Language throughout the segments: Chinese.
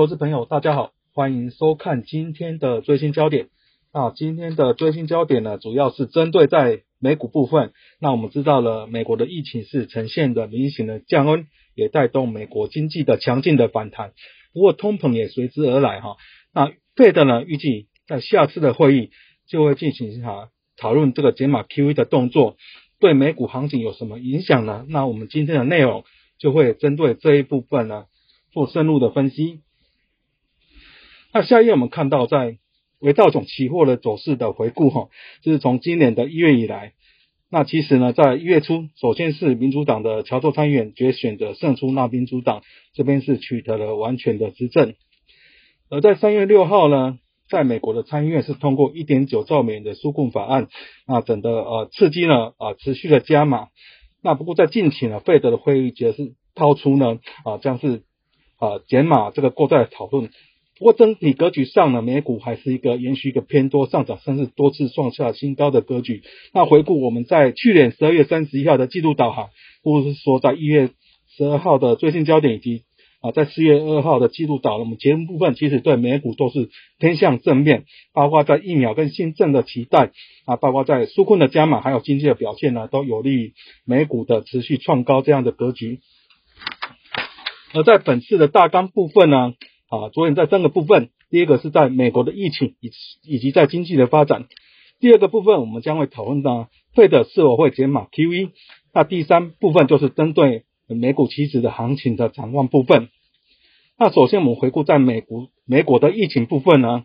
投资朋友，大家好，欢迎收看今天的最新焦点。啊，今天的最新焦点呢，主要是针对在美股部分。那我们知道了，美国的疫情是呈现的明显的降温，也带动美国经济的强劲的反弹。不过通膨也随之而来哈。那费德呢，预计在下次的会议就会进行哈讨论这个解码 QE 的动作，对美股行情有什么影响呢？那我们今天的内容就会针对这一部分呢做深入的分析。那下一页我们看到在。为道总期货的走势的回顾哈，就是从今年的一月以来，那其实呢，在一月初，首先是民主党的乔州参议员决选择胜出，那民主党这边是取得了完全的执政。而在三月六号呢，在美国的参议院是通过一点九兆美元的纾困法案，那整的呃刺激呢啊持续的加码。那不过在近期呢，费德的会议则是抛出呢啊将是啊减码这个过债讨论。不过整体格局上呢，美股还是一个延续一个偏多上涨，甚至多次创下新高的格局。那回顾我们在去年十二月三十一号的季度导航，或者是说在一月十二号的最新焦点，以及啊在四月二号的季度导，我们节目部分其实对美股都是偏向正面，包括在疫苗跟新政的期待啊，包括在纾困的加码，还有经济的表现呢，都有利于美股的持续创高这样的格局。而在本次的大纲部分呢？啊，昨天在三个部分，第一个是在美国的疫情以及以及在经济的发展，第二个部分我们将会讨论到费的是否会减码 QE，那第三部分就是针对美股期指的行情的展望部分。那首先我们回顾在美国美国的疫情部分呢，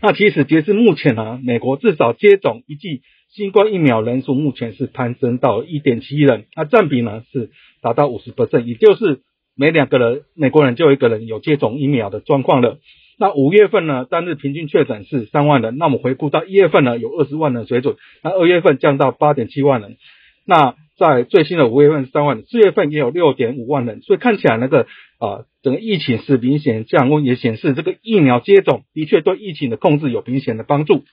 那其实截至目前呢，美国至少接种一剂新冠疫苗人数目前是攀升到一点七亿人，那占比呢是达到五十%，也就是。每两个人，美国人就有一个人有接种疫苗的状况了。那五月份呢，单日平均确诊是三万人。那我们回顾到一月份呢，有二十万人水准。那二月份降到八点七万人。那在最新的五月份三万，四月份也有六点五万人。所以看起来那个啊，整个疫情是明显降温，也显示这个疫苗接种的确对疫情的控制有明显的帮助。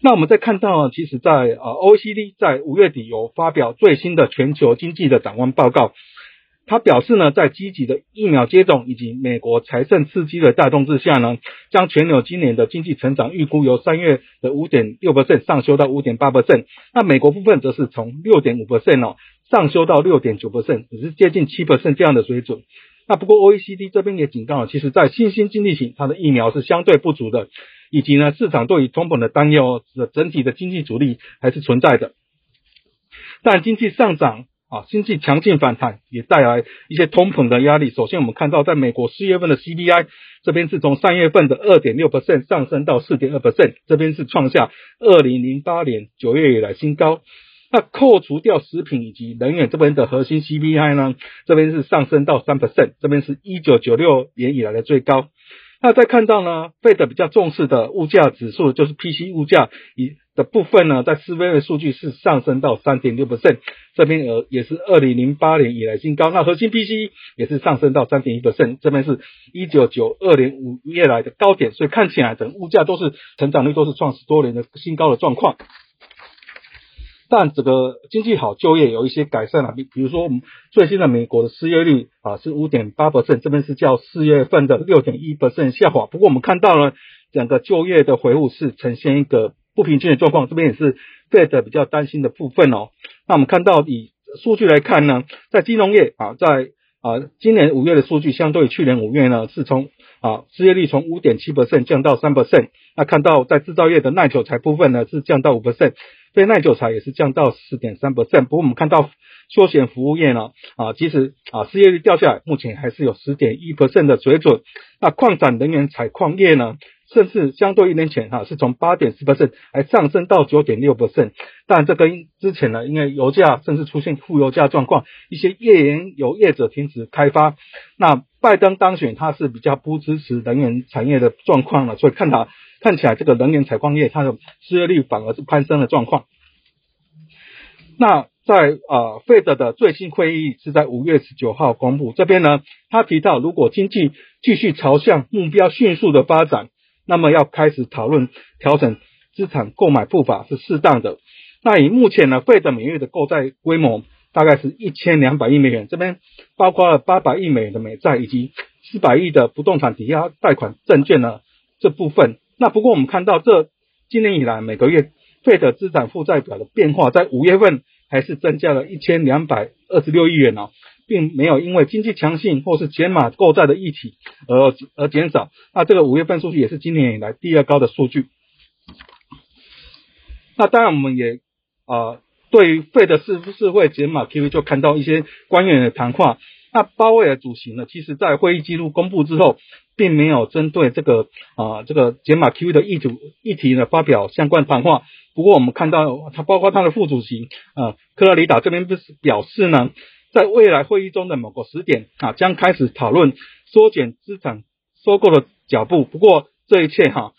那我们再看到，其实，在啊，O C D 在五月底有发表最新的全球经济的展望报告。他表示呢，在积极的疫苗接种以及美国财政刺激的带动之下呢，将全球今年的经济成长预估由三月的五点六百分上修到五点八百分。那美国部分则是从六点五百分哦上修到六点九百分只是接近七百分这样的水准。那不过 OECD 这边也警告了，其实在新兴经济体，它的疫苗是相对不足的，以及呢市场对于通膨的担忧，整体的经济阻力还是存在的。但经济上涨。啊，经济强劲反弹也带来一些通膨的压力。首先，我们看到在美国四月份的 CPI 这边是从三月份的二点六 percent 上升到四点二 percent，这边是创下二零零八年九月以来新高。那扣除掉食品以及能源这边的核心 CPI 呢，这边是上升到三 percent，这边是一九九六年以来的最高。那再看到呢，费德比较重视的物价指数就是 PC 物价以。的部分呢，在四月的数据是上升到三点六 percent，这边呃也是二零零八年以来新高。那核心 P C 也是上升到三点一 percent，这边是一九九二年五月来的高点，所以看起来整物价都是成长率都是创十多年的新高的状况。但这个经济好，就业有一些改善了，比比如说我们最新的美国的失业率啊是五点八 percent，这边是较四月份的六点一 percent 下滑。不过我们看到呢，整个就业的回复是呈现一个。不平均的状况，这边也是 Fed 比较担心的部分哦。那我们看到以数据来看呢，在金融业啊，在啊今年五月的数据相对去年五月呢，是从啊失业率从五点七 percent 降到三 percent。那看到在制造业的耐久材部分呢，是降到五 percent，非耐久材也是降到十点三 percent。不过我们看到休闲服务业呢，啊即使啊失业率掉下来，目前还是有十点一 percent 的水准。那矿产能源采矿业呢？甚至相对一年前哈，是从八点四 percent 还上升到九点六 percent，但这跟之前呢，因为油价甚至出现负油价状况，一些页岩油业者停止开发，那拜登当选他是比较不支持能源产业的状况了，所以看他看起来这个能源采矿业它的失业率反而是攀升的状况。那在啊费德的最新会议是在五月十九号公布，这边呢他提到，如果经济继续朝向目标迅速的发展。那么要开始讨论调整资产购买步伐是适当的。那以目前呢，费的每月的购债规模大概是一千两百亿美元，这边包括了八百亿美元的美债以及四百亿的不动产抵押贷款证券呢这部分。那不过我们看到这今年以来每个月费的资产负债表的变化，在五月份还是增加了一千两百二十六亿元哦，并没有因为经济强劲或是减码购债的议题而而减少。那这个五月份数据也是今年以来第二高的数据。那当然我们也啊。对于费的是不是会减码 QE，就看到一些官员的谈话。那鲍威尔主席呢，其实在会议记录公布之后，并没有针对这个啊这个减码 QE 的议主议题呢发表相关谈话。不过我们看到他包括他的副主席啊克拉里达这边不是表示呢，在未来会议中的某个时点啊将开始讨论缩减资产收购的脚步。不过这一切哈。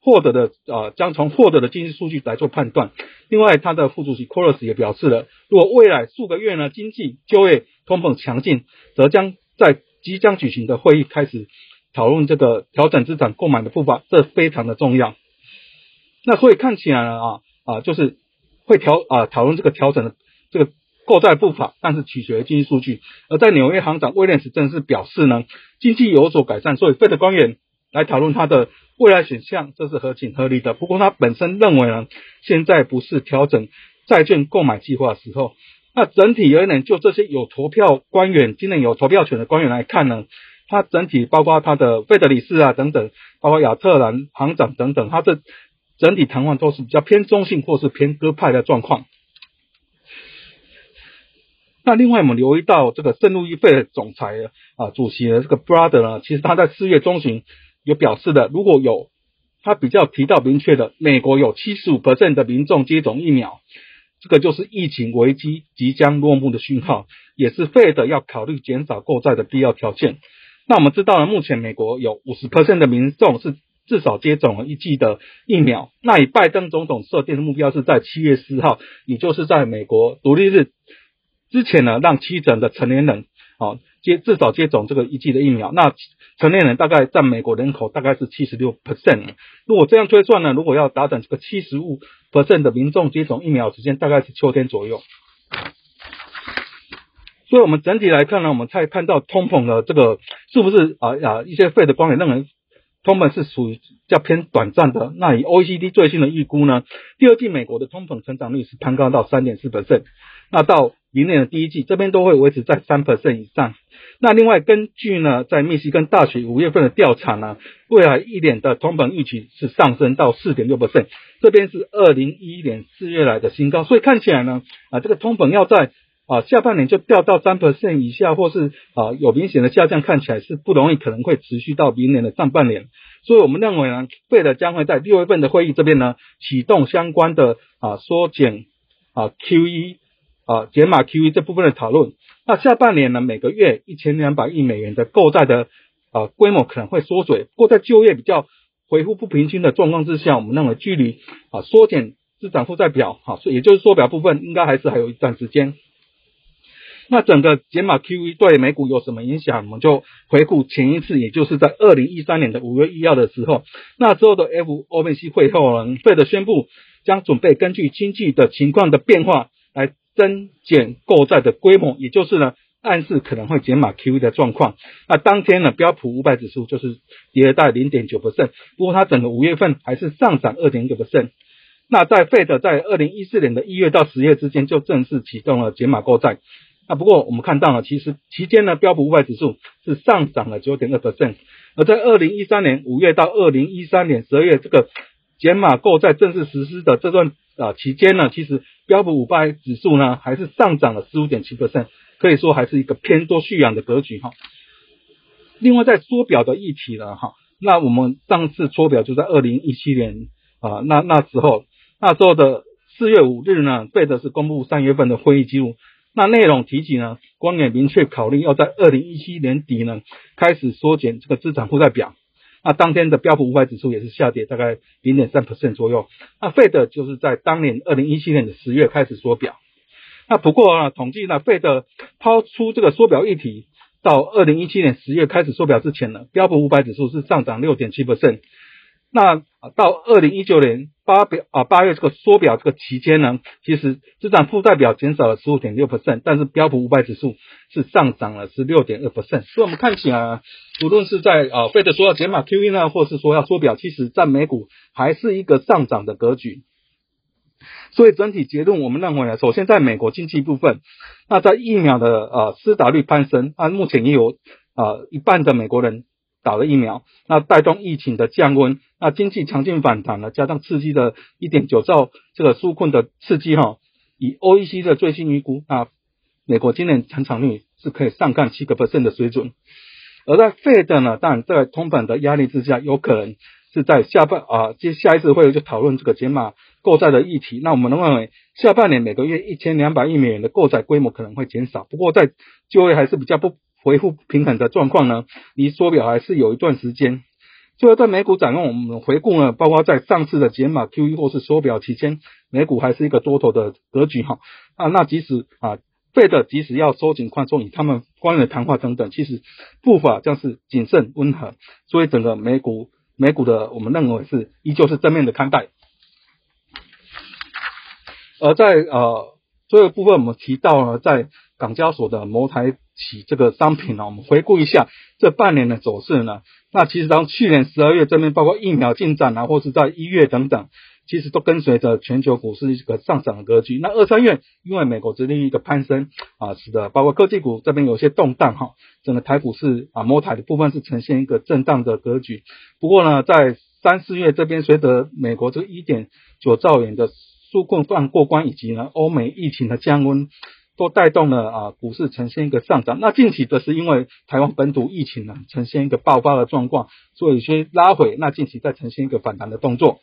获得的啊，将从获得的经济数据来做判断。另外，他的副主席 c o r u s 也表示了，如果未来数个月呢，经济就业通膨强劲，则将在即将举行的会议开始讨论这个调整资产购买的步伐，这非常的重要。那所以看起来呢啊啊，就是会调啊讨论这个调整的这个购债步伐，但是取决于经济数据。而在纽约行长威廉斯正式表示呢，经济有所改善，所以费德官员来讨论他的。未来选项这是合情合理的，不过他本身认为呢，现在不是调整债券购买计划的时候。那整体而言，就这些有投票官员，今年有投票权的官员来看呢，他整体包括他的费德里斯啊等等，包括亚特兰行长等等，他这整体谈话都是比较偏中性或是偏鸽派的状况。那另外我们留意到这个圣路易费的总裁啊主席的这个 brother 呢，其实他在四月中旬。有表示的，如果有他比较提到明确的，美国有七十五的民众接种疫苗，这个就是疫情危机即将落幕的讯号，也是费的要考虑减少购债的必要条件。那我们知道了，目前美国有五十的民众是至少接种了一剂的疫苗。那以拜登总统设定的目标是在七月四号，也就是在美国独立日之前呢，让七成的成年人啊接至少接种这个一剂的疫苗。那成年人大概占美国人口大概是七十六 percent，如果这样推算呢，如果要达成这个七十五 percent 的民众接种疫苗时间，大概是秋天左右。所以，我们整体来看呢，我们才看到通膨的这个是不是啊啊一些费的官员认为通膨是属于较偏短暂的。那以 OECD 最新的预估呢，第二季美国的通膨成长率是攀高到三点四 percent，那到明年的第一季这边都会维持在三 percent 以上。那另外，根据呢，在密西根大学五月份的调查呢，未来一年的通膨预期是上升到四点六 percent，这边是二零一一年四月来的新高，所以看起来呢，啊，这个通膨要在啊下半年就掉到三 percent 以下，或是啊有明显的下降，看起来是不容易，可能会持续到明年的上半年。所以我们认为呢，费的将会在六月份的会议这边呢，启动相关的啊缩减啊 QE 啊减码 QE 这部分的讨论。那下半年呢，每个月一千两百亿美元的购债的啊规模可能会缩水。不过在就业比较恢复不平均的状况之下，我们认为距离啊缩减资产负债表，哈，所以也就是缩表部分，应该还是还有一段时间。那整个减码 QE 对美股有什么影响？我们就回顾前一次，也就是在二零一三年的五月一号的时候，那之后的 FOMC 会后呢，费的宣布将准备根据经济的情况的变化来。增减购债的规模，也就是呢，暗示可能会减码 QE 的状况。那当天呢，标普五百指数就是跌大零点九 percent，不过它整个五月份还是上涨二点一个 percent。那在费德在二零一四年的一月到十月之间就正式启动了减码购债。那不过我们看到了，其实期间呢，标普五百指数是上涨了九点二 percent。而在二零一三年五月到二零一三年十二月这个减码购债正式实施的这段啊期间呢，其实。标普五百指数呢，还是上涨了十五点七 percent，可以说还是一个偏多蓄养的格局哈。另外，在缩表的议题了哈，那我们上次缩表就在二零一七年啊，那那时候那时候的四月五日呢，费的是公布三月份的会议记录，那内容提及呢，官员明确考虑要在二零一七年底呢，开始缩减这个资产负债表。那当天的标普五百指数也是下跌，大概零点三 percent 左右。那费德就是在当年二零一七年的十月开始缩表。那不过啊，统计呢，费德抛出这个缩表议题，到二零一七年十月开始缩表之前呢，标普五百指数是上涨六点七 percent。那到二零一九年八表啊八月这个缩表这个期间呢，其实资产负债表减少了十五点六 percent，但是标普五百指数是上涨了十六点二 percent。所以我们看起来，无论是在啊费德说要减码 QE 呢，或是说要缩表，其实在美股还是一个上涨的格局。所以整体结论，我们认为呢，首先在美国经济部分，那在疫苗的呃施打率攀升，那目前也有啊一半的美国人打了疫苗，那带动疫情的降温，那经济强劲反弹呢，加上刺激的一点九兆这个纾困的刺激哈，以 OEC 的最新预估，那美国今年成长率是可以上看七个 percent 的水准，而在 Fed 呢，当然在通膨的压力之下，有可能。是在下半啊，接下一次会就讨论这个减码购债的议题。那我们认为下半年每个月一千两百亿美元的购债规模可能会减少。不过在就业还是比较不恢复平衡的状况呢，离缩表还是有一段时间。最后在美股展望，我们回顾呢，包括在上次的解码 QE 或是缩表期间，美股还是一个多头的格局哈啊。那即使啊，费的即使要收紧宽松，以他们官员的谈话等等，其实步伐将是谨慎温和。所以整个美股。美股的我们认为是依旧是正面的看待，而在呃最后部分我们提到了在港交所的摩台起这个商品呢，我们回顾一下这半年的走势呢，那其实当去年十二月这边包括疫苗进展啊，或是在一月等等。其实都跟随着全球股市一个上涨的格局。那二三月因为美国殖利率的攀升啊，使得包括科技股这边有些动荡哈。整个台股是啊，摩台的部分是呈现一个震荡的格局。不过呢，在三四月这边，随着美国这个一点九兆元的纾困案过关，以及呢欧美疫情的降温，都带动了啊股市呈现一个上涨。那近期则是因为台湾本土疫情呢呈现一个爆发的状况，所以有些拉回。那近期再呈现一个反弹的动作。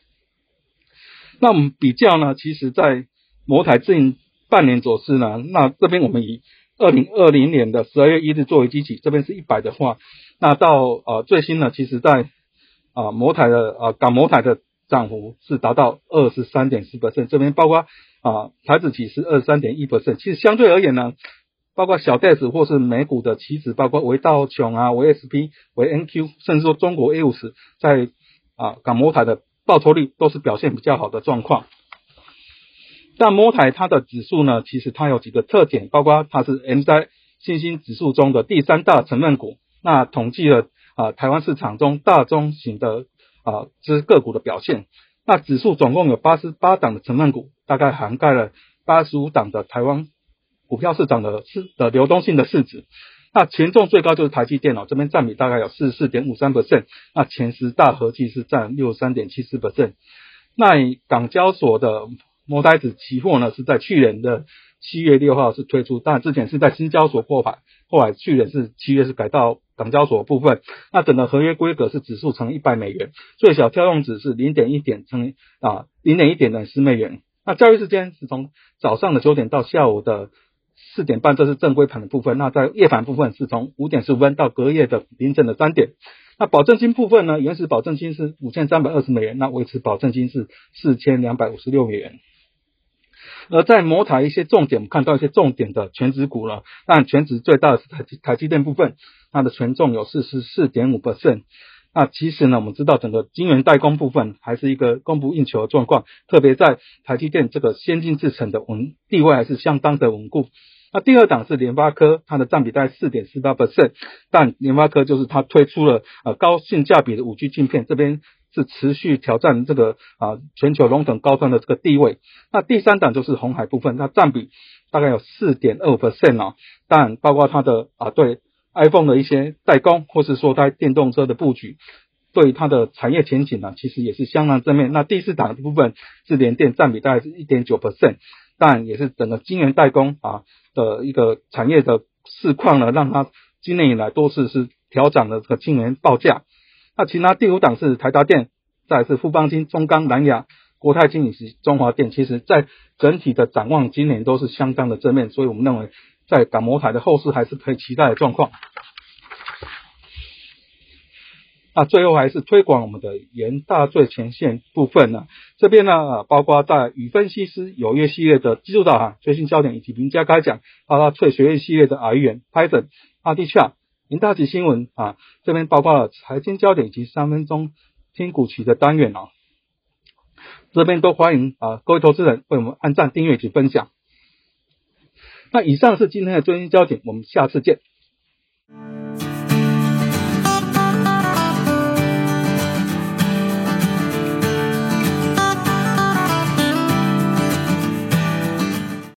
那我们比较呢，其实，在摩台近半年走势呢，那这边我们以二零二零年的十二月一日作为基期，这边是一百的话，那到呃最新呢，其实在啊摩台的啊港摩台的涨幅是达到二十三点四 percent，这边包括啊台子期是二十三点一 percent，其实相对而言呢，包括小袋子或是美股的期指，包括维道琼啊、维 SP、维 NQ，甚至说中国 A 五十，在啊港摩台的。报酬率都是表现比较好的状况，但摩台它的指数呢，其实它有几个特点，包括它是 M 在信心指数中的第三大成分股。那统计了啊台湾市场中大中型的啊之个股的表现。那指数总共有八十八档的成分股，大概涵盖了八十五档的台湾股票市场的市的流动性的市值。那权重最高就是台积电脑这边占比大概有四十四点五三 percent，那前十大合计是占六十三点七四 percent。那港交所的摩呆子期货呢，是在去年的七月六号是推出，但之前是在新交所过牌，后来去年是七月是改到港交所部分。那整个合约规格是指数乘一百美元，最小跳动值是零点一点乘啊零点一点等十美元。那交易时间是从早上的九点到下午的。四点半，这是正规盘的部分。那在夜盘部分，是从五点十五分到隔夜的凌晨的三点。那保证金部分呢？原始保证金是五千三百二十美元，那维持保证金是四千两百五十六美元。而在摩台一些重点，我们看到一些重点的全值股了。但全值最大的是台积台积电部分，它的权重有四十四点五 percent。那其实呢，我们知道整个晶圆代工部分还是一个供不应求的状况，特别在台积电这个先进制程的稳地位还是相当的稳固。那第二档是联发科，它的占比在四点四八 percent，但联发科就是它推出了呃高性价比的五 G 镜片，这边是持续挑战这个啊全球龙腾高端的这个地位。那第三档就是红海部分，它占比大概有四点二 percent 啊，但包括它的啊对。iPhone 的一些代工，或是说它电动车的布局，对它的产业前景呢，其实也是相当正面。那第四档的部分是联电占比大概是一点九 percent，但也是整个晶圆代工啊的一个产业的市况呢，让它今年以来多次是调涨了这个晶圆报价。那其他第五档是台达电，再是富邦金、中钢、南亚、国泰金以及中华电，其实在整体的展望今年都是相当的正面，所以我们认为。在港模台的后市还是可以期待的状况。那最后还是推广我们的元大最前线部分呢？这边呢，包括在与分析师有约系列的技术导航、最新焦点以及名家开讲，包括翠学院系列的 R 语 Python、阿 D 林、大吉新闻啊，这边包括了财经焦点及三分钟听股期的单元哦。这边都欢迎啊各位投资人为我们按赞、订阅及分享。那以上是今天的最新焦点，我们下次见。